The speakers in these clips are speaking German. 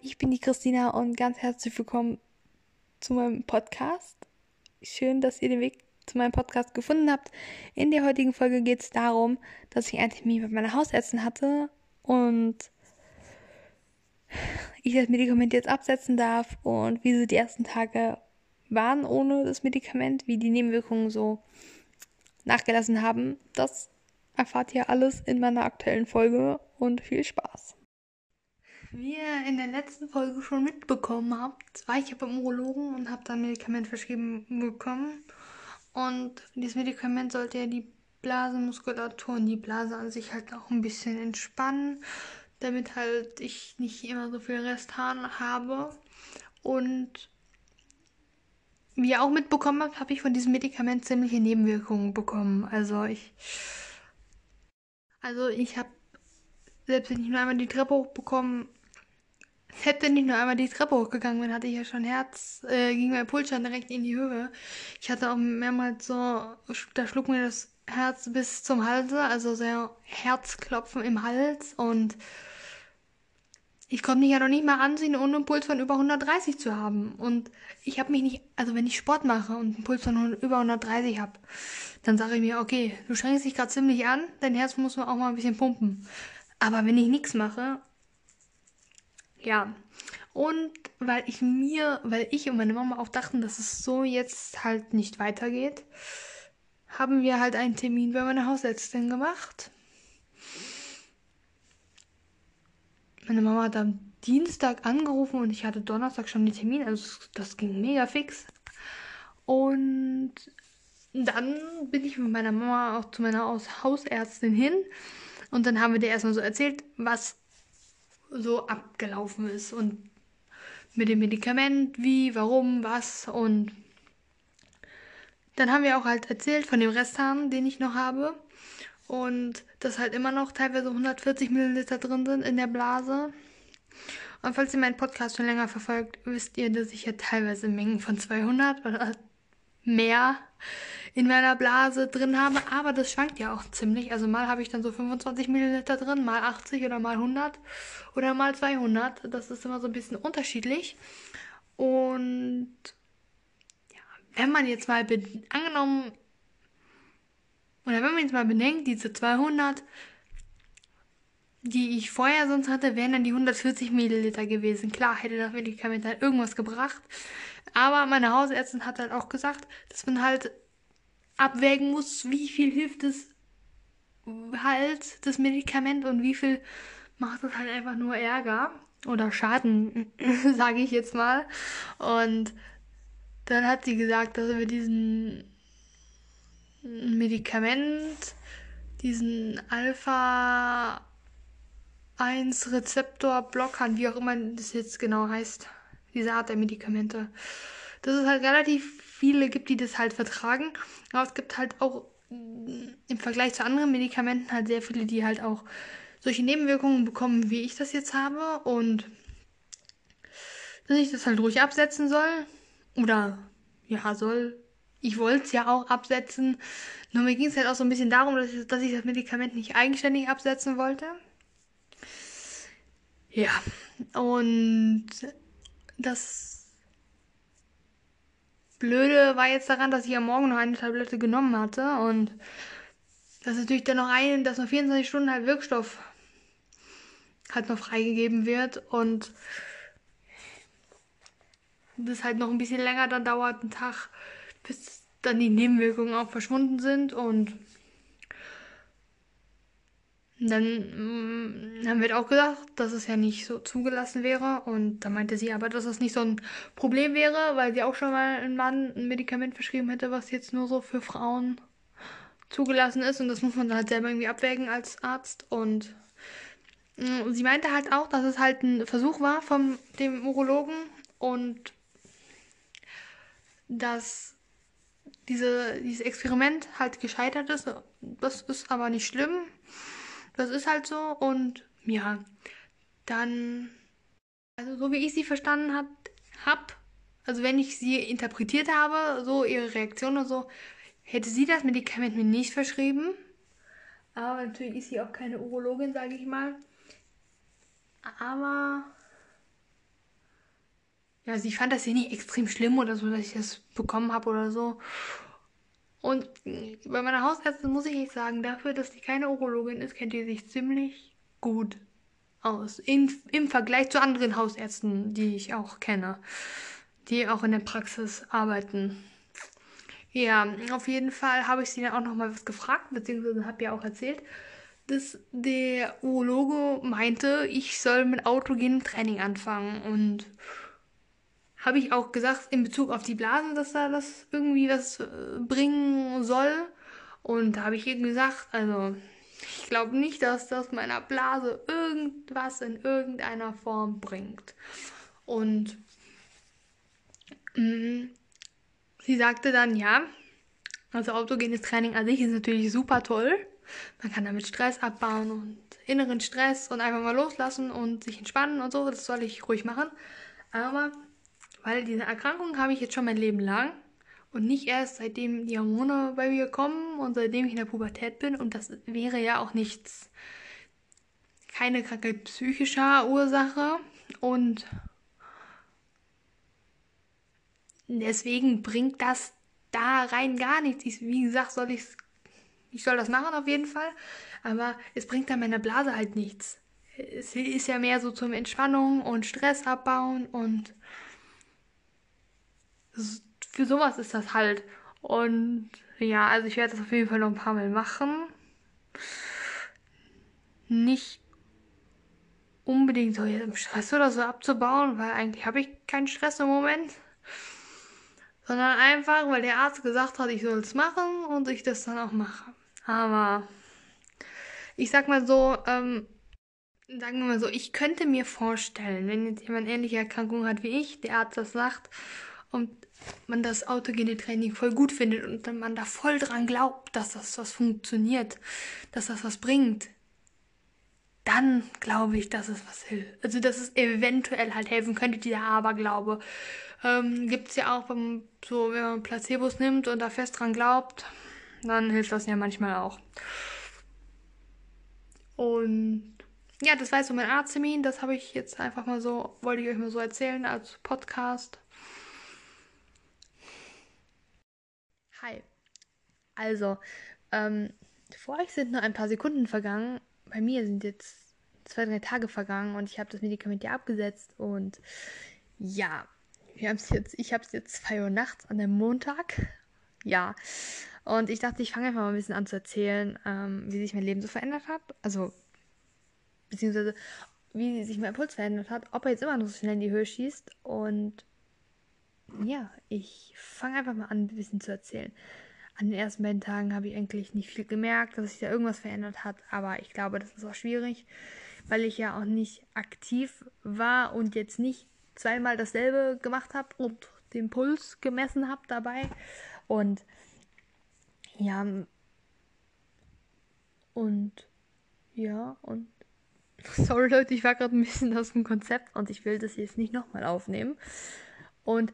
Ich bin die Christina und ganz herzlich willkommen zu meinem Podcast. Schön, dass ihr den Weg zu meinem Podcast gefunden habt. In der heutigen Folge geht es darum, dass ich einen Termin mit meiner Hausärztin hatte und ich das Medikament jetzt absetzen darf und wie so die ersten Tage waren ohne das Medikament, wie die Nebenwirkungen so nachgelassen haben. Das erfahrt ihr alles in meiner aktuellen Folge und viel Spaß. Wie ihr in der letzten Folge schon mitbekommen habt, war ich ja beim Urologen und habe dann Medikament verschrieben bekommen. Und dieses Medikament sollte ja die Blasenmuskulatur und die Blase an sich halt auch ein bisschen entspannen, damit halt ich nicht immer so viel Resthaaren habe. Und wie ihr auch mitbekommen habt, habe ich von diesem Medikament ziemliche Nebenwirkungen bekommen. Also ich. Also ich habe selbst wenn ich nur einmal die Treppe hochbekommen hätte nicht nur einmal die Treppe hochgegangen bin, hatte ich ja schon Herz, äh, ging mein Puls schon direkt in die Höhe. Ich hatte auch mehrmals so, da schlug mir das Herz bis zum Halse, also sehr Herzklopfen im Hals und ich konnte mich ja noch nicht mal ansehen, ohne einen Puls von über 130 zu haben. Und ich habe mich nicht, also wenn ich Sport mache und einen Puls von über 130 habe, dann sage ich mir, okay, du strengst dich gerade ziemlich an, dein Herz muss auch mal ein bisschen pumpen. Aber wenn ich nichts mache ja. Und weil ich mir, weil ich und meine Mama auch dachten, dass es so jetzt halt nicht weitergeht, haben wir halt einen Termin bei meiner Hausärztin gemacht. Meine Mama hat am Dienstag angerufen und ich hatte Donnerstag schon den Termin, also das ging mega fix. Und dann bin ich mit meiner Mama auch zu meiner Hausärztin hin und dann haben wir dir erstmal so erzählt, was so abgelaufen ist und mit dem Medikament, wie, warum, was und dann haben wir auch halt erzählt von dem Resthahn, den ich noch habe und dass halt immer noch teilweise 140 Milliliter drin sind in der Blase. Und falls ihr meinen Podcast schon länger verfolgt, wisst ihr, dass ich ja teilweise Mengen von 200 oder mehr in meiner Blase drin habe, aber das schwankt ja auch ziemlich. Also mal habe ich dann so 25 Milliliter drin, mal 80 oder mal 100 oder mal 200. Das ist immer so ein bisschen unterschiedlich. Und ja, wenn man jetzt mal angenommen oder wenn man jetzt mal bedenkt, diese 200, die ich vorher sonst hatte, wären dann die 140 Milliliter gewesen. Klar hätte das Medikament dann irgendwas gebracht. Aber meine Hausärztin hat halt auch gesagt, dass man halt abwägen muss, wie viel hilft es halt, das Medikament, und wie viel macht es halt einfach nur Ärger oder Schaden, sage ich jetzt mal. Und dann hat sie gesagt, dass wir diesen Medikament, diesen Alpha 1 Rezeptor Blockern, wie auch immer das jetzt genau heißt, diese Art der Medikamente, dass es halt relativ viele gibt, die das halt vertragen. Aber es gibt halt auch mm, im Vergleich zu anderen Medikamenten halt sehr viele, die halt auch solche Nebenwirkungen bekommen, wie ich das jetzt habe. Und dass ich das halt ruhig absetzen soll. Oder ja, soll. Ich wollte es ja auch absetzen. Nur mir ging es halt auch so ein bisschen darum, dass ich, dass ich das Medikament nicht eigenständig absetzen wollte. Ja. Und das Blöde war jetzt daran, dass ich am Morgen noch eine Tablette genommen hatte und dass natürlich dann noch ein, dass noch 24 Stunden halt Wirkstoff halt noch freigegeben wird und das halt noch ein bisschen länger dann dauert, ein Tag, bis dann die Nebenwirkungen auch verschwunden sind und dann mm, haben wir auch gesagt, dass es ja nicht so zugelassen wäre. Und da meinte sie aber, dass das nicht so ein Problem wäre, weil sie auch schon mal einem Mann ein Medikament verschrieben hätte, was jetzt nur so für Frauen zugelassen ist. Und das muss man dann halt selber irgendwie abwägen als Arzt. Und mm, sie meinte halt auch, dass es halt ein Versuch war von dem Urologen und dass diese, dieses Experiment halt gescheitert ist. Das ist aber nicht schlimm das ist halt so und ja, dann, also so wie ich sie verstanden habe, hab, also wenn ich sie interpretiert habe, so ihre Reaktion und so, hätte sie das Medikament mir nicht verschrieben. Aber natürlich ist sie auch keine Urologin, sage ich mal. Aber ja, ich fand das ja nicht extrem schlimm oder so, dass ich das bekommen habe oder so. Und bei meiner Hausärztin muss ich echt sagen, dafür, dass die keine Urologin ist, kennt die sich ziemlich gut aus. In, Im Vergleich zu anderen Hausärzten, die ich auch kenne, die auch in der Praxis arbeiten. Ja, auf jeden Fall habe ich sie dann auch noch mal was gefragt, beziehungsweise habe ja auch erzählt, dass der Urologe meinte, ich soll mit autogenem Training anfangen. Und habe ich auch gesagt, in Bezug auf die Blase, dass da das irgendwie was äh, bringen soll. Und da habe ich eben gesagt, also ich glaube nicht, dass das meiner Blase irgendwas in irgendeiner Form bringt. Und mh, mm, sie sagte dann, ja, also autogenes Training an sich ist natürlich super toll. Man kann damit Stress abbauen und inneren Stress und einfach mal loslassen und sich entspannen und so. Das soll ich ruhig machen. Aber weil diese Erkrankung habe ich jetzt schon mein Leben lang und nicht erst seitdem die Hormone bei mir kommen und seitdem ich in der Pubertät bin. Und das wäre ja auch nichts, keine Krankheit psychischer Ursache. Und deswegen bringt das da rein gar nichts. Ich, wie gesagt, soll ich ich soll das machen auf jeden Fall, aber es bringt dann meiner Blase halt nichts. Es ist ja mehr so zum Entspannung und Stress abbauen und für sowas ist das halt. Und ja, also ich werde das auf jeden Fall noch ein paar Mal machen. Nicht unbedingt so jetzt im Stress oder so abzubauen, weil eigentlich habe ich keinen Stress im Moment. Sondern einfach, weil der Arzt gesagt hat, ich soll es machen und ich das dann auch mache. Aber ich sag mal so, ähm, sagen wir mal so, ich könnte mir vorstellen, wenn jetzt jemand ähnliche Erkrankungen hat wie ich, der Arzt das sagt und man das autogene Training voll gut findet und man da voll dran glaubt, dass das was funktioniert, dass das was bringt, dann glaube ich, dass es was hilft. Also, dass es eventuell halt helfen könnte, dieser Aberglaube. Ähm, Gibt es ja auch, beim, so, wenn man Placebos nimmt und da fest dran glaubt, dann hilft das ja manchmal auch. Und ja, das war jetzt so mein Arzttermin. Das habe ich jetzt einfach mal so, wollte ich euch mal so erzählen als Podcast. Hi. Also, ähm, vor euch sind noch ein paar Sekunden vergangen. Bei mir sind jetzt zwei, drei Tage vergangen und ich habe das Medikament ja abgesetzt und ja, wir haben es jetzt, ich habe es jetzt 2 Uhr nachts an einem Montag. Ja. Und ich dachte, ich fange einfach mal ein bisschen an zu erzählen, ähm, wie sich mein Leben so verändert hat. Also, beziehungsweise wie sich mein Puls verändert hat, ob er jetzt immer noch so schnell in die Höhe schießt und ja, ich fange einfach mal an, ein bisschen zu erzählen. An den ersten beiden Tagen habe ich eigentlich nicht viel gemerkt, dass sich da irgendwas verändert hat, aber ich glaube, das ist auch schwierig, weil ich ja auch nicht aktiv war und jetzt nicht zweimal dasselbe gemacht habe und den Puls gemessen habe dabei. Und ja, und ja, und sorry Leute, ich war gerade ein bisschen aus dem Konzept und ich will das jetzt nicht nochmal aufnehmen. Und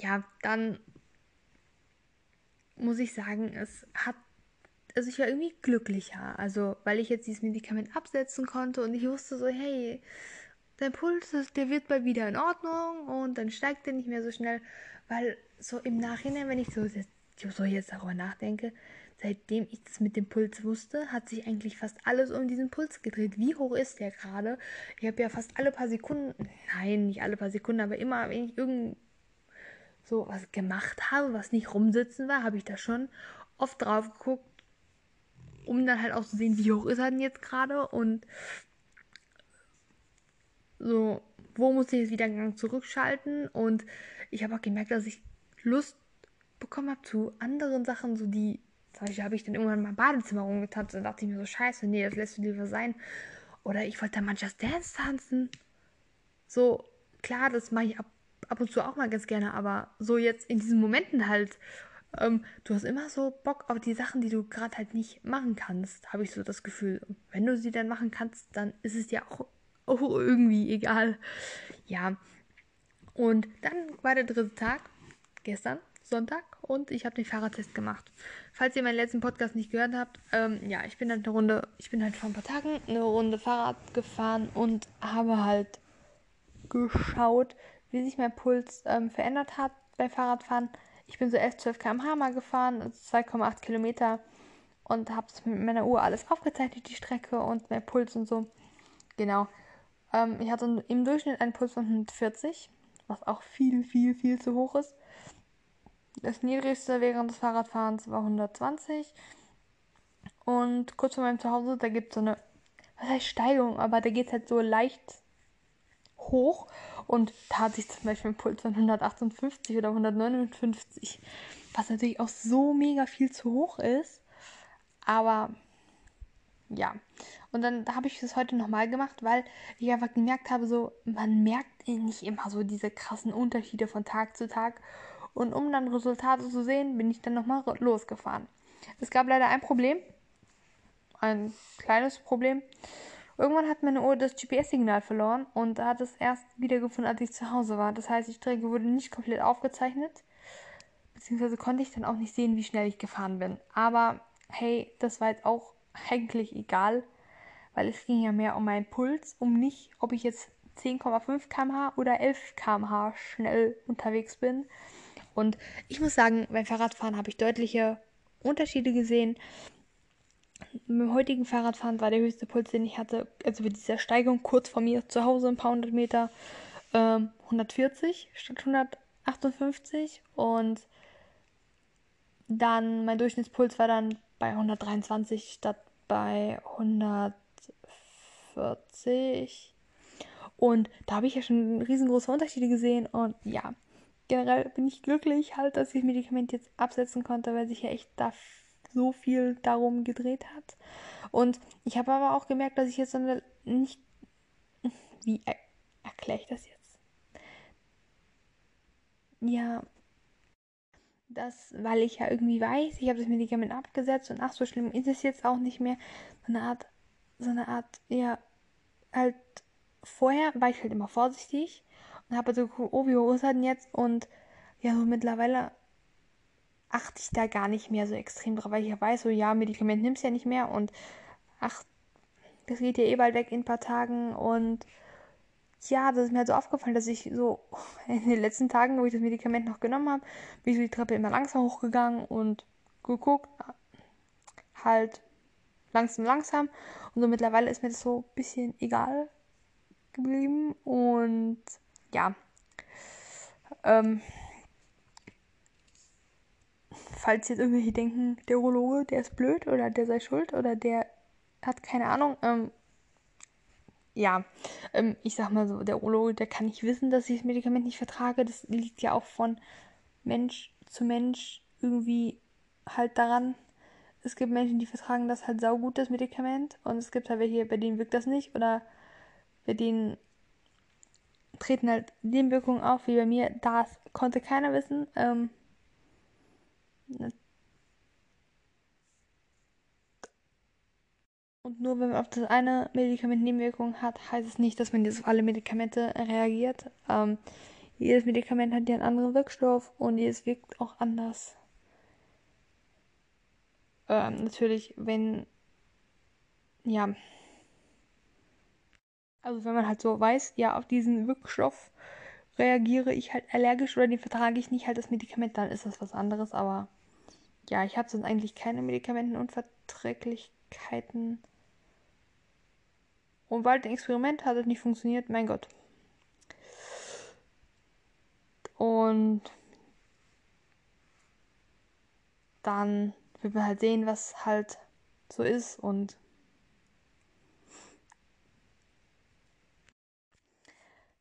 ja, dann muss ich sagen, es hat, also ich war irgendwie glücklicher, also weil ich jetzt dieses Medikament absetzen konnte und ich wusste so, hey, dein Puls, der wird bald wieder in Ordnung und dann steigt der nicht mehr so schnell, weil so im Nachhinein, wenn ich so, so jetzt darüber nachdenke, seitdem ich das mit dem Puls wusste, hat sich eigentlich fast alles um diesen Puls gedreht. Wie hoch ist der gerade? Ich habe ja fast alle paar Sekunden, nein, nicht alle paar Sekunden, aber immer, wenn ich irgend so was gemacht habe, was nicht rumsitzen war, habe ich da schon oft drauf geguckt, um dann halt auch zu sehen, wie hoch ist er denn jetzt gerade und so, wo muss ich jetzt wieder einen Gang zurückschalten und ich habe auch gemerkt, dass ich Lust bekommen habe zu anderen Sachen, so die, zum Beispiel habe ich dann irgendwann mal Badezimmer rumgetanzt und dachte ich mir so, scheiße, nee, das lässt du lieber sein. Oder ich wollte dann mal Just Dance tanzen. So, klar, das mache ich ab ab und zu auch mal ganz gerne, aber so jetzt in diesen Momenten halt, ähm, du hast immer so Bock auf die Sachen, die du gerade halt nicht machen kannst, habe ich so das Gefühl. Wenn du sie dann machen kannst, dann ist es dir auch, auch irgendwie egal. Ja. Und dann war der dritte Tag, gestern, Sonntag, und ich habe den Fahrradtest gemacht. Falls ihr meinen letzten Podcast nicht gehört habt, ähm, ja, ich bin halt eine Runde, ich bin halt vor ein paar Tagen eine Runde Fahrrad gefahren und habe halt geschaut, wie sich mein Puls ähm, verändert hat beim Fahrradfahren. Ich bin so 11, 12 km/h mal gefahren, also 2,8 Kilometer und habe es mit meiner Uhr alles aufgezeichnet, die Strecke und mein Puls und so. Genau. Ähm, ich hatte im Durchschnitt einen Puls von 140, was auch viel, viel, viel zu hoch ist. Das niedrigste während des Fahrradfahrens war 120. Und kurz vor meinem Zuhause, da gibt es so eine, was heißt Steigung, aber da geht es halt so leicht hoch. Und da hat sich zum Beispiel ein Puls von 158 oder 159, was natürlich auch so mega viel zu hoch ist. Aber ja. Und dann habe ich das heute nochmal gemacht, weil ich einfach gemerkt habe, so, man merkt nicht immer so diese krassen Unterschiede von Tag zu Tag. Und um dann Resultate zu sehen, bin ich dann nochmal losgefahren. Es gab leider ein Problem. Ein kleines Problem. Irgendwann hat meine Uhr das GPS-Signal verloren und hat es erst wiedergefunden, als ich zu Hause war. Das heißt, die Strecke wurde nicht komplett aufgezeichnet. Beziehungsweise konnte ich dann auch nicht sehen, wie schnell ich gefahren bin. Aber hey, das war jetzt auch eigentlich egal, weil es ging ja mehr um meinen Puls, um nicht, ob ich jetzt 10,5 km/h oder 11 km/h schnell unterwegs bin. Und ich muss sagen, beim Fahrradfahren habe ich deutliche Unterschiede gesehen. Beim heutigen Fahrradfahren war der höchste Puls, den ich hatte, also bei dieser Steigung kurz vor mir zu Hause, ein paar hundert Meter, ähm, 140 statt 158. Und dann mein Durchschnittspuls war dann bei 123 statt bei 140. Und da habe ich ja schon riesengroße Unterschiede gesehen. Und ja, generell bin ich glücklich halt, dass ich das Medikament jetzt absetzen konnte, weil sich ja echt da so viel darum gedreht hat. Und ich habe aber auch gemerkt, dass ich jetzt nicht. Wie er erkläre ich das jetzt? Ja, das, weil ich ja irgendwie weiß, ich habe das Medikament abgesetzt und ach, so schlimm ist es jetzt auch nicht mehr. So eine Art, so eine Art, ja, halt, vorher war ich halt immer vorsichtig und habe so geguckt, oh, wie hoch ist er denn jetzt? Und ja, so mittlerweile achte ich da gar nicht mehr so extrem drauf, weil ich ja weiß, so, ja, Medikament nimmst ja nicht mehr und ach, das geht ja eh bald weg in ein paar Tagen und ja, das ist mir halt so aufgefallen, dass ich so in den letzten Tagen, wo ich das Medikament noch genommen habe, bin ich so die Treppe immer langsam hochgegangen und geguckt, halt langsam, langsam. Und so mittlerweile ist mir das so ein bisschen egal geblieben. Und ja, ähm, falls jetzt irgendwelche denken, der Urologe, der ist blöd oder der sei schuld oder der hat keine Ahnung, ähm, ja, ähm, ich sag mal so, der Urologe, der kann nicht wissen, dass ich das Medikament nicht vertrage. Das liegt ja auch von Mensch zu Mensch irgendwie halt daran. Es gibt Menschen, die vertragen das halt saugut, das Medikament. Und es gibt halt welche, bei denen wirkt das nicht. Oder bei denen treten halt Nebenwirkungen auf, wie bei mir. Das konnte keiner wissen. Ähm, Und nur wenn man auf das eine Medikament Nebenwirkungen hat, heißt es nicht, dass man jetzt auf alle Medikamente reagiert. Ähm, jedes Medikament hat ja einen anderen Wirkstoff und jedes wirkt auch anders. Ähm, natürlich, wenn, ja, also wenn man halt so weiß, ja, auf diesen Wirkstoff reagiere ich halt allergisch oder den vertrage ich nicht halt das Medikament, dann ist das was anderes. Aber ja, ich habe sonst eigentlich keine Medikamentenunverträglichkeiten. Und weil ein Experiment hat nicht funktioniert, mein Gott. Und dann wird man halt sehen, was halt so ist und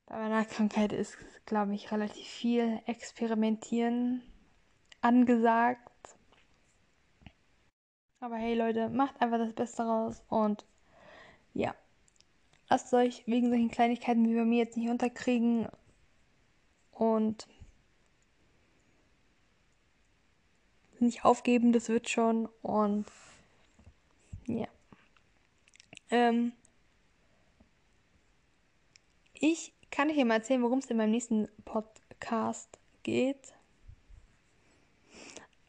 bei meiner Krankheit ist, glaube ich, relativ viel Experimentieren angesagt. Aber hey Leute, macht einfach das Beste raus und ja lasst euch wegen solchen Kleinigkeiten wie bei mir jetzt nicht unterkriegen und nicht aufgeben, das wird schon und ja. Ähm, ich kann euch ja mal erzählen, worum es in meinem nächsten Podcast geht.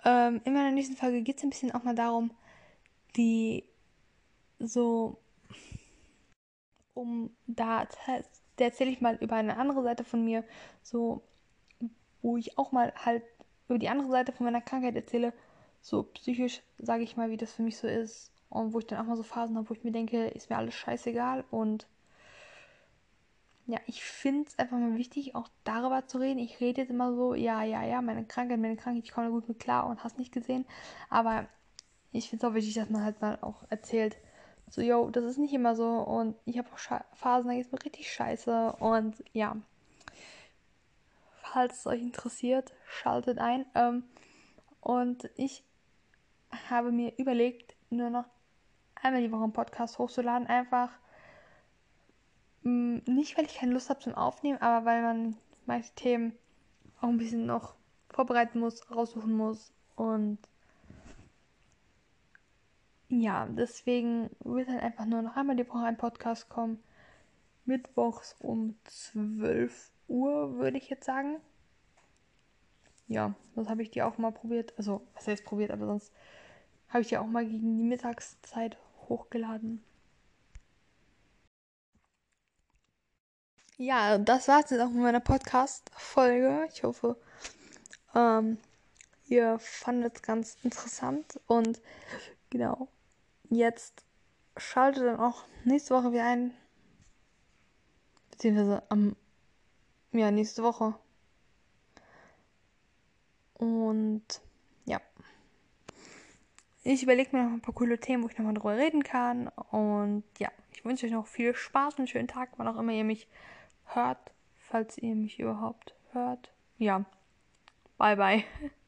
Ähm, in meiner nächsten Folge geht es ein bisschen auch mal darum, die so um da erzähle ich mal über eine andere Seite von mir, so, wo ich auch mal halt über die andere Seite von meiner Krankheit erzähle, so psychisch, sage ich mal, wie das für mich so ist. Und wo ich dann auch mal so Phasen habe, wo ich mir denke, ist mir alles scheißegal. Und ja, ich finde es einfach mal wichtig, auch darüber zu reden. Ich rede jetzt immer so, ja, ja, ja, meine Krankheit, meine Krankheit, ich komme gut mit klar und hast nicht gesehen. Aber ich finde es auch wichtig, dass man halt mal auch erzählt, so, yo, das ist nicht immer so und ich habe auch Sche Phasen, da geht es mir richtig scheiße und ja. Falls es euch interessiert, schaltet ein. Ähm, und ich habe mir überlegt, nur noch einmal die Woche einen Podcast hochzuladen. Einfach mh, mm, nicht, weil ich keine Lust habe zum Aufnehmen, aber weil man manche Themen auch ein bisschen noch vorbereiten muss, raussuchen muss und ja, deswegen wird halt einfach nur noch einmal die Woche ein Podcast kommen. Mittwochs um 12 Uhr, würde ich jetzt sagen. Ja, das habe ich dir auch mal probiert. Also, was heißt probiert, aber sonst habe ich dir auch mal gegen die Mittagszeit hochgeladen. Ja, das war es jetzt auch mit meiner Podcast-Folge. Ich hoffe, ähm, ihr fandet es ganz interessant und genau jetzt schaltet dann auch nächste Woche wieder ein. Beziehungsweise am. Ja, nächste Woche. Und ja. Ich überlege mir noch ein paar coole Themen, wo ich nochmal drüber reden kann. Und ja, ich wünsche euch noch viel Spaß und einen schönen Tag, wann auch immer ihr mich hört. Falls ihr mich überhaupt hört. Ja. Bye bye.